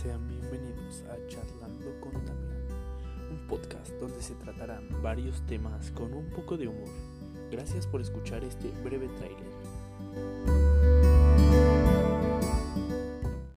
Sean bienvenidos a Charlando con Damián, un podcast donde se tratarán varios temas con un poco de humor. Gracias por escuchar este breve tráiler.